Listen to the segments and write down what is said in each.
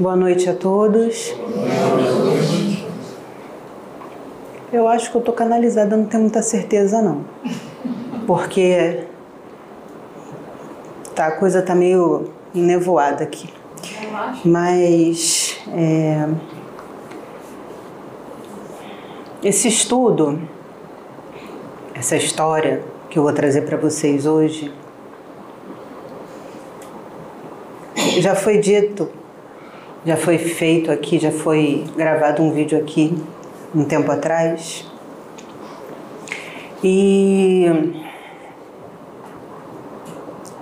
Boa noite a todos. Eu acho que eu tô canalizada, não tenho muita certeza não. Porque tá, a coisa tá meio enevoada aqui. Mas é, esse estudo, essa história que eu vou trazer para vocês hoje, já foi dito já foi feito aqui, já foi gravado um vídeo aqui um tempo atrás. E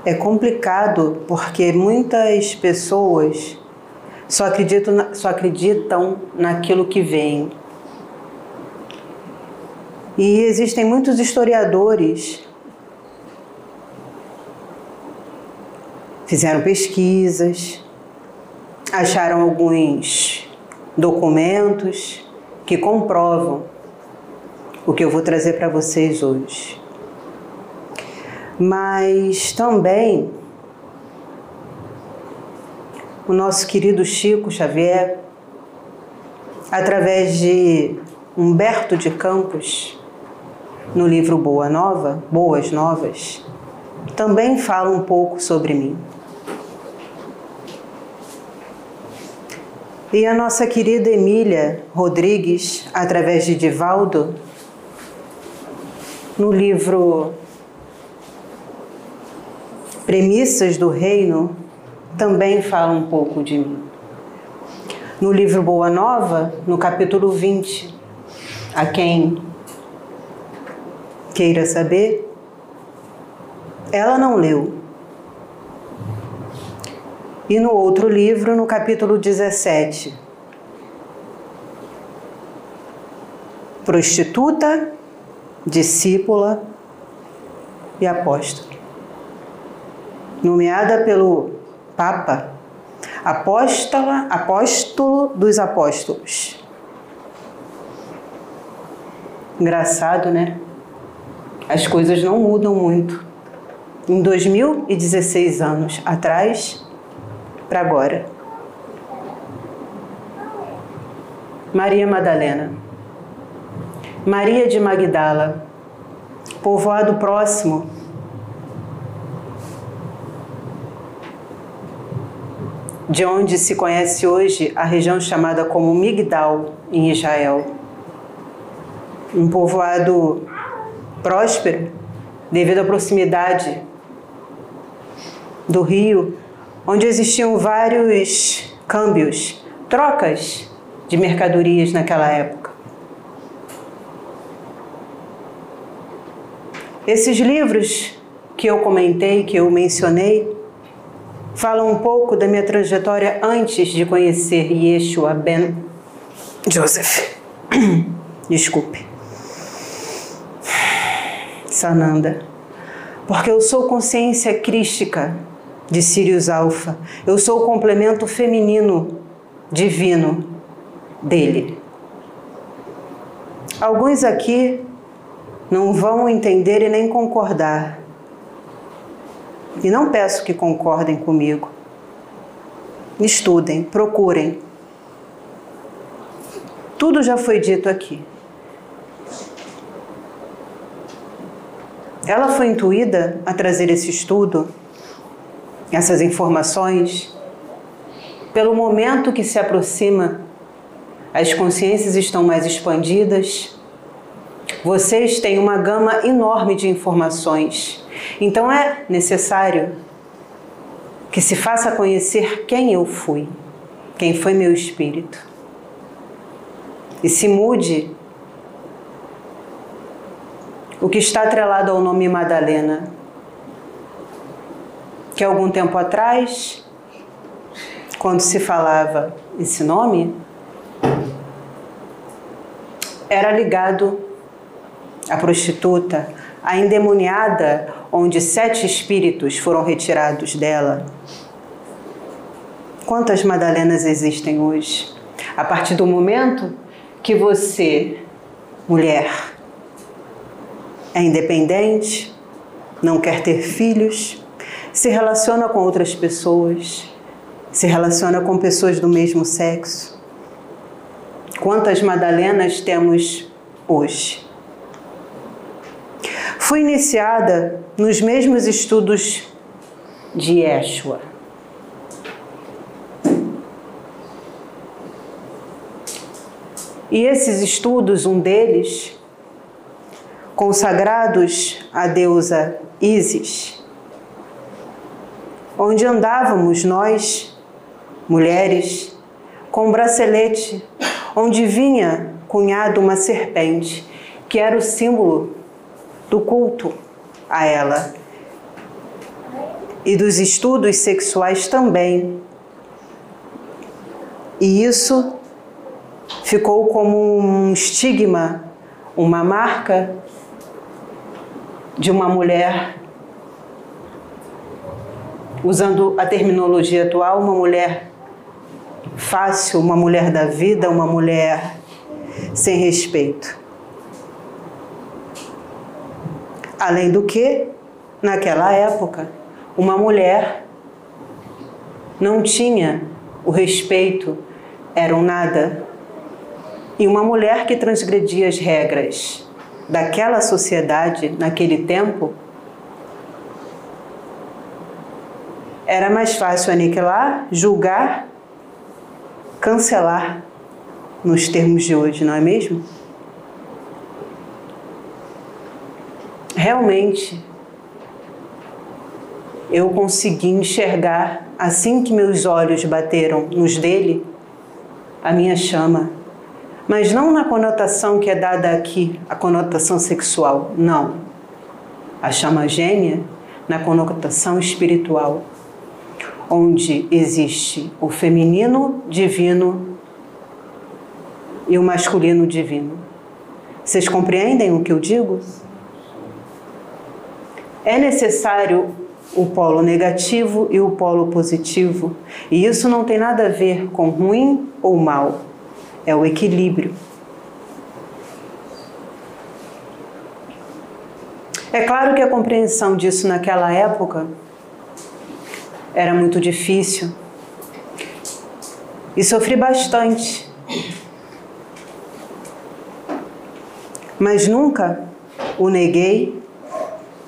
é complicado porque muitas pessoas só acreditam, só acreditam naquilo que vem. E existem muitos historiadores fizeram pesquisas, acharam alguns documentos que comprovam o que eu vou trazer para vocês hoje. Mas também o nosso querido Chico Xavier, através de Humberto de Campos, no livro Boa Nova, Boas Novas, também fala um pouco sobre mim. E a nossa querida Emília Rodrigues, através de Divaldo, no livro Premissas do Reino, também fala um pouco de mim. No livro Boa Nova, no capítulo 20, a quem queira saber, ela não leu, e no outro livro, no capítulo 17. Prostituta, discípula e apóstolo. Nomeada pelo Papa, apóstola, apóstolo dos apóstolos. Engraçado, né? As coisas não mudam muito. Em 2016 anos atrás, para agora. Maria Madalena. Maria de Magdala, povoado próximo. De onde se conhece hoje a região chamada como Migdal, em Israel. Um povoado próspero devido à proximidade do rio onde existiam vários câmbios, trocas de mercadorias naquela época. Esses livros que eu comentei, que eu mencionei, falam um pouco da minha trajetória antes de conhecer Yeshua Ben Joseph. Desculpe. Sananda. Porque eu sou consciência crística de Sirius Alfa. Eu sou o complemento feminino divino dele. Alguns aqui não vão entender e nem concordar. E não peço que concordem comigo. Estudem, procurem. Tudo já foi dito aqui. Ela foi intuída a trazer esse estudo essas informações, pelo momento que se aproxima, as consciências estão mais expandidas, vocês têm uma gama enorme de informações. Então é necessário que se faça conhecer quem eu fui, quem foi meu espírito. E se mude o que está atrelado ao nome Madalena que algum tempo atrás, quando se falava esse nome, era ligado à prostituta, à endemoniada, onde sete espíritos foram retirados dela. Quantas Madalenas existem hoje? A partir do momento que você, mulher, é independente, não quer ter filhos, se relaciona com outras pessoas, se relaciona com pessoas do mesmo sexo. Quantas Madalenas temos hoje? Fui iniciada nos mesmos estudos de Yeshua. E esses estudos, um deles, consagrados à deusa Isis, onde andávamos nós, mulheres, com um bracelete, onde vinha cunhado uma serpente, que era o símbolo do culto a ela. E dos estudos sexuais também. E isso ficou como um estigma, uma marca de uma mulher, usando a terminologia atual, uma mulher fácil, uma mulher da vida, uma mulher sem respeito. Além do que, naquela época, uma mulher não tinha o respeito, era um nada. E uma mulher que transgredia as regras daquela sociedade, naquele tempo, era mais fácil aniquilar, julgar, cancelar, nos termos de hoje, não é mesmo? Realmente, eu consegui enxergar, assim que meus olhos bateram nos dele, a minha chama mas não na conotação que é dada aqui, a conotação sexual, não. A chama gêmea na conotação espiritual, onde existe o feminino divino e o masculino divino. Vocês compreendem o que eu digo? É necessário o polo negativo e o polo positivo, e isso não tem nada a ver com ruim ou mal é o equilíbrio. É claro que a compreensão disso naquela época era muito difícil e sofri bastante. Mas nunca o neguei,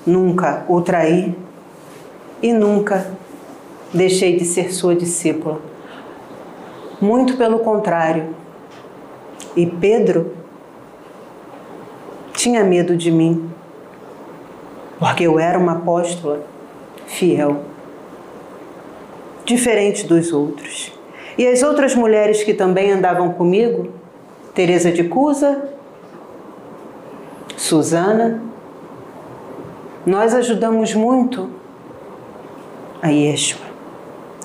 nunca o traí e nunca deixei de ser sua discípula. Muito pelo contrário, e Pedro tinha medo de mim, porque eu era uma apóstola fiel, diferente dos outros. E as outras mulheres que também andavam comigo, Teresa de Cusa, Susana, nós ajudamos muito a Yeshua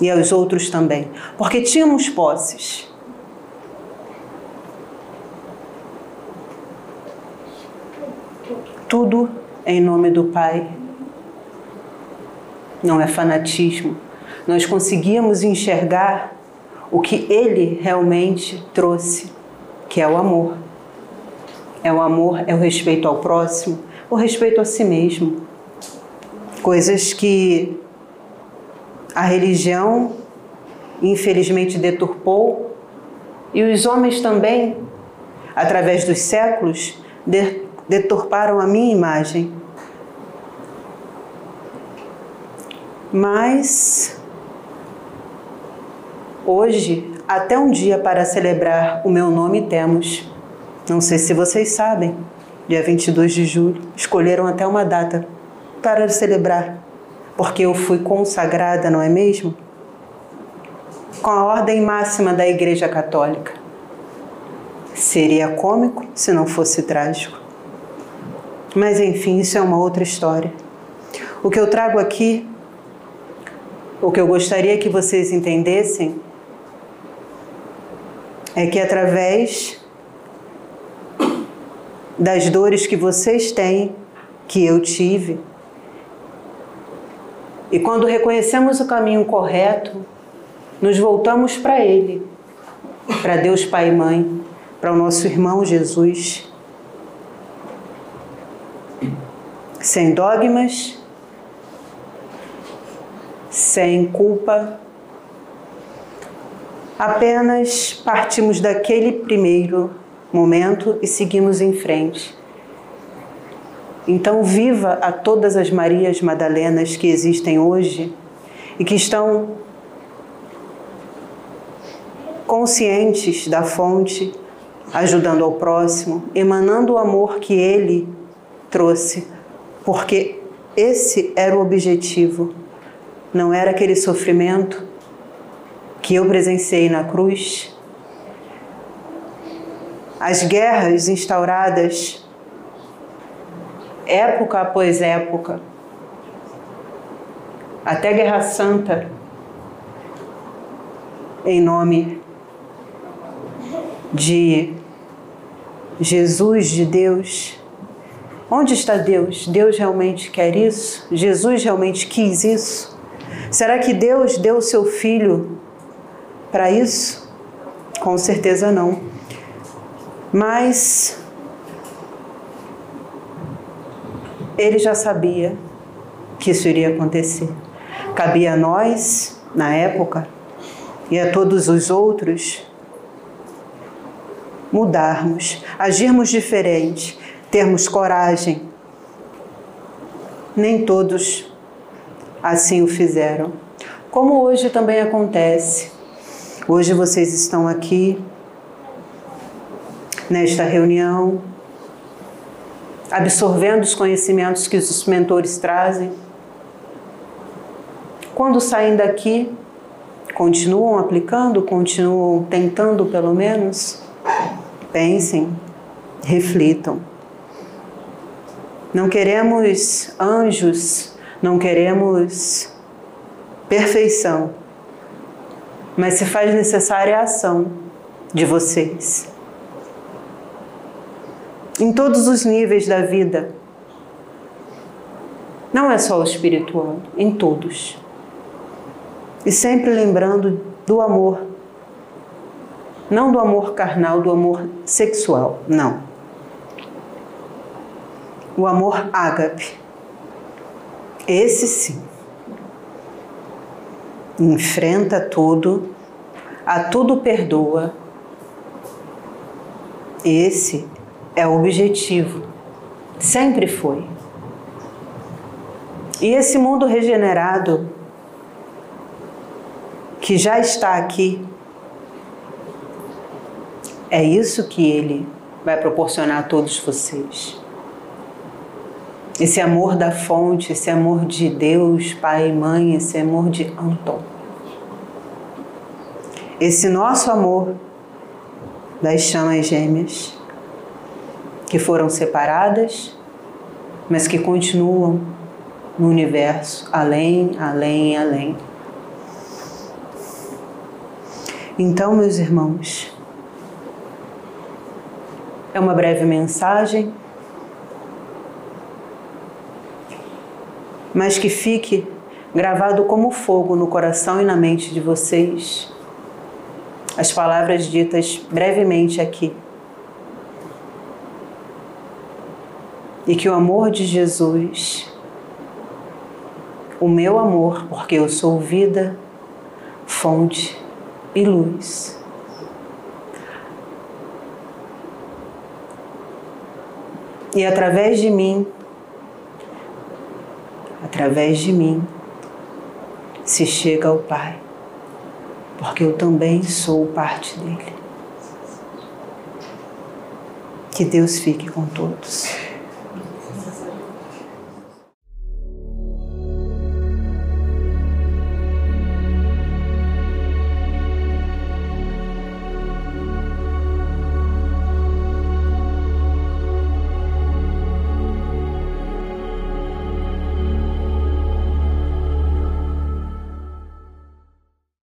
e aos outros também, porque tínhamos posses. Tudo em nome do Pai. Não é fanatismo. Nós conseguíamos enxergar o que Ele realmente trouxe, que é o amor. É o amor, é o respeito ao próximo, o respeito a si mesmo. Coisas que a religião infelizmente deturpou e os homens também, através dos séculos, deturparam a minha imagem. Mas hoje, até um dia para celebrar o meu nome temos. Não sei se vocês sabem, dia 22 de julho, escolheram até uma data para celebrar, porque eu fui consagrada, não é mesmo? Com a ordem máxima da Igreja Católica. Seria cômico se não fosse trágico. Mas enfim, isso é uma outra história. O que eu trago aqui, o que eu gostaria que vocês entendessem, é que através das dores que vocês têm, que eu tive, e quando reconhecemos o caminho correto, nos voltamos para Ele, para Deus Pai e Mãe, para o nosso irmão Jesus. Sem dogmas, sem culpa, Apenas partimos daquele primeiro momento e seguimos em frente. Então, viva a todas as Marias Madalenas que existem hoje e que estão conscientes da fonte, ajudando ao próximo, emanando o amor que ele trouxe, porque esse era o objetivo, não era aquele sofrimento que eu presenciei na cruz as guerras instauradas época após época, até Guerra Santa, em nome de Jesus, de Deus. Onde está Deus? Deus realmente quer isso? Jesus realmente quis isso? Será que Deus deu o seu filho para isso? Com certeza não. Mas ele já sabia que isso iria acontecer. Cabia a nós, na época, e a todos os outros, mudarmos, agirmos diferente, termos coragem. Nem todos assim o fizeram. Como hoje também acontece. Hoje vocês estão aqui nesta reunião, absorvendo os conhecimentos que os mentores trazem. Quando saem daqui, continuam aplicando, continuam tentando pelo menos? Pensem, reflitam. Não queremos anjos, não queremos perfeição, mas se faz necessária a ação de vocês em todos os níveis da vida. Não é só o espiritual, em todos. E sempre lembrando do amor. Não do amor carnal, do amor sexual, não. O amor ágape. Esse sim. Enfrenta tudo, a tudo perdoa. Esse é o objetivo. Sempre foi. E esse mundo regenerado, que já está aqui, é isso que ele vai proporcionar a todos vocês. Esse amor da fonte, esse amor de Deus, Pai e Mãe, esse amor de Anton. Esse nosso amor das chamas gêmeas que foram separadas, mas que continuam no universo, além, além, além. Então, meus irmãos, é uma breve mensagem, mas que fique gravado como fogo no coração e na mente de vocês. As palavras ditas brevemente aqui. E que o amor de Jesus, o meu amor, porque eu sou vida, fonte e luz, e através de mim, através de mim, se chega ao Pai, porque eu também sou parte dele. Que Deus fique com todos.